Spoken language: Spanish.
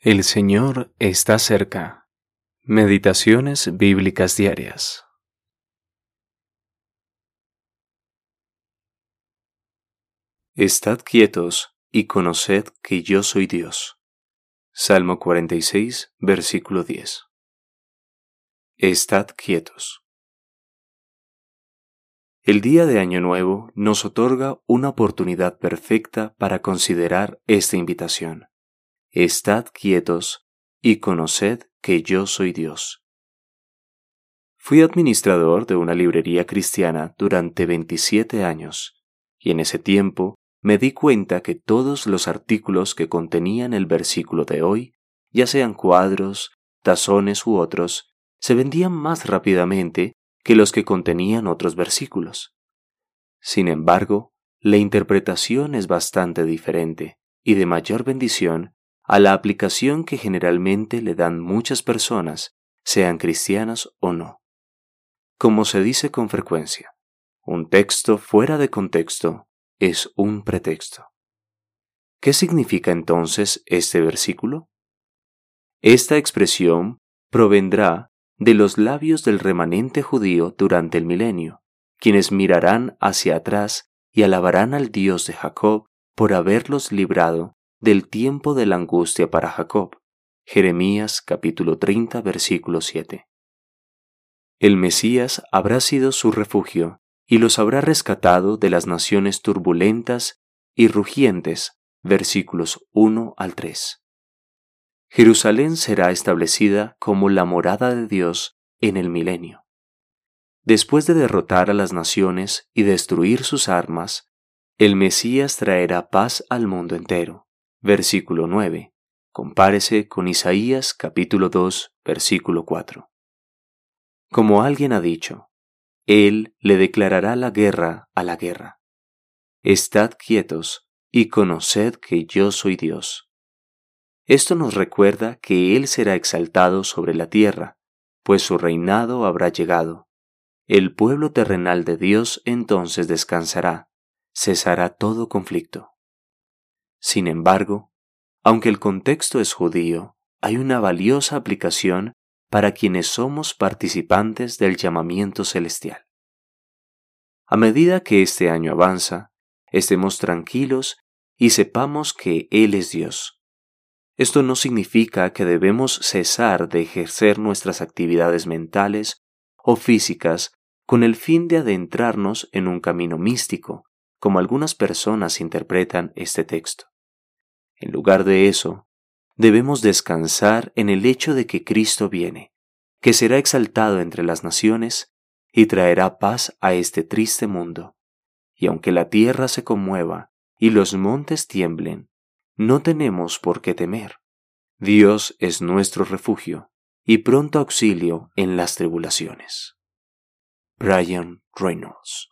El Señor está cerca. Meditaciones bíblicas diarias. Estad quietos y conoced que yo soy Dios. Salmo 46, versículo 10. Estad quietos. El día de Año Nuevo nos otorga una oportunidad perfecta para considerar esta invitación Estad quietos y conoced que yo soy Dios. Fui administrador de una librería cristiana durante 27 años, y en ese tiempo me di cuenta que todos los artículos que contenían el versículo de hoy, ya sean cuadros, tazones u otros, se vendían más rápidamente que los que contenían otros versículos. Sin embargo, la interpretación es bastante diferente y de mayor bendición a la aplicación que generalmente le dan muchas personas, sean cristianas o no. Como se dice con frecuencia, un texto fuera de contexto es un pretexto. ¿Qué significa entonces este versículo? Esta expresión provendrá de los labios del remanente judío durante el milenio, quienes mirarán hacia atrás y alabarán al Dios de Jacob por haberlos librado del tiempo de la angustia para Jacob. Jeremías capítulo 30 versículo 7. El Mesías habrá sido su refugio y los habrá rescatado de las naciones turbulentas y rugientes. Versículos 1 al 3. Jerusalén será establecida como la morada de Dios en el milenio. Después de derrotar a las naciones y destruir sus armas, el Mesías traerá paz al mundo entero versículo 9. Compárese con Isaías capítulo 2, versículo 4. Como alguien ha dicho, Él le declarará la guerra a la guerra. Estad quietos y conoced que yo soy Dios. Esto nos recuerda que Él será exaltado sobre la tierra, pues su reinado habrá llegado. El pueblo terrenal de Dios entonces descansará, cesará todo conflicto. Sin embargo, aunque el contexto es judío, hay una valiosa aplicación para quienes somos participantes del llamamiento celestial. A medida que este año avanza, estemos tranquilos y sepamos que Él es Dios. Esto no significa que debemos cesar de ejercer nuestras actividades mentales o físicas con el fin de adentrarnos en un camino místico, como algunas personas interpretan este texto. En lugar de eso, debemos descansar en el hecho de que Cristo viene, que será exaltado entre las naciones y traerá paz a este triste mundo. Y aunque la tierra se conmueva y los montes tiemblen, no tenemos por qué temer. Dios es nuestro refugio y pronto auxilio en las tribulaciones. Brian Reynolds